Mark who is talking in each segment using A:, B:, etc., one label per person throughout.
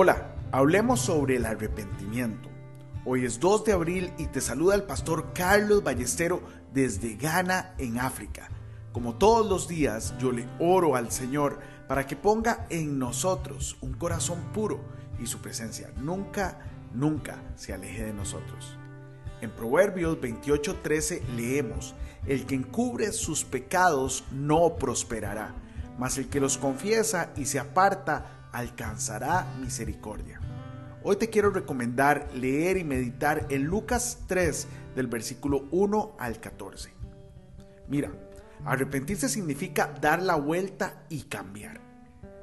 A: Hola, hablemos sobre el arrepentimiento. Hoy es 2 de abril y te saluda el pastor Carlos Ballestero desde Ghana, en África. Como todos los días, yo le oro al Señor para que ponga en nosotros un corazón puro y su presencia nunca, nunca se aleje de nosotros. En Proverbios 28:13 leemos, El que encubre sus pecados no prosperará, mas el que los confiesa y se aparta alcanzará misericordia. Hoy te quiero recomendar leer y meditar en Lucas 3 del versículo 1 al 14. Mira, arrepentirse significa dar la vuelta y cambiar.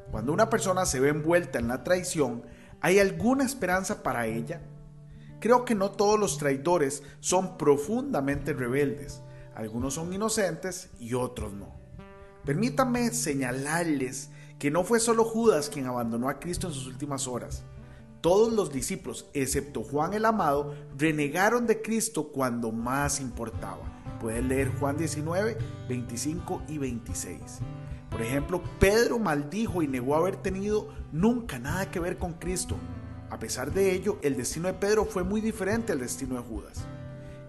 A: Cuando una persona se ve envuelta en la traición, ¿hay alguna esperanza para ella? Creo que no todos los traidores son profundamente rebeldes. Algunos son inocentes y otros no. Permítanme señalarles que no fue solo Judas quien abandonó a Cristo en sus últimas horas. Todos los discípulos, excepto Juan el Amado, renegaron de Cristo cuando más importaba. Puedes leer Juan 19, 25 y 26. Por ejemplo, Pedro maldijo y negó haber tenido nunca nada que ver con Cristo. A pesar de ello, el destino de Pedro fue muy diferente al destino de Judas.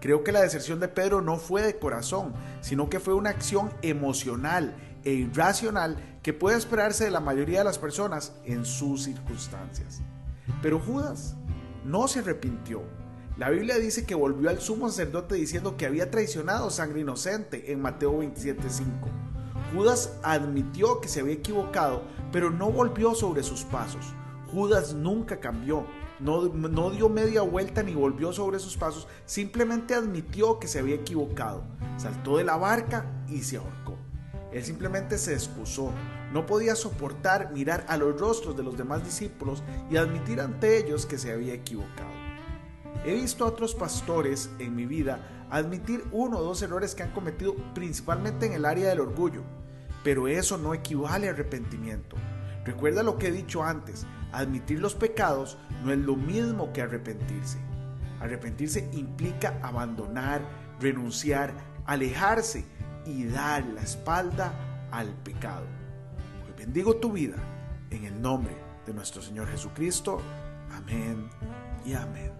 A: Creo que la deserción de Pedro no fue de corazón, sino que fue una acción emocional e irracional que puede esperarse de la mayoría de las personas en sus circunstancias. Pero Judas no se arrepintió. La Biblia dice que volvió al sumo sacerdote diciendo que había traicionado sangre inocente en Mateo 27:5. Judas admitió que se había equivocado, pero no volvió sobre sus pasos. Judas nunca cambió, no, no, dio media vuelta ni volvió sobre sus pasos, simplemente admitió que se había equivocado, saltó de la barca y se ahorcó. Él simplemente se excusó. No podía soportar mirar a los rostros de los demás discípulos y admitir ante ellos que se había equivocado. He visto a otros pastores en mi vida admitir uno o dos errores que han cometido principalmente en el área del orgullo, pero eso no equivale a arrepentimiento. Recuerda lo que he dicho antes, admitir los pecados no es lo mismo que arrepentirse. Arrepentirse implica abandonar, renunciar, alejarse y dar la espalda al pecado. Hoy bendigo tu vida en el nombre de nuestro Señor Jesucristo. Amén y amén.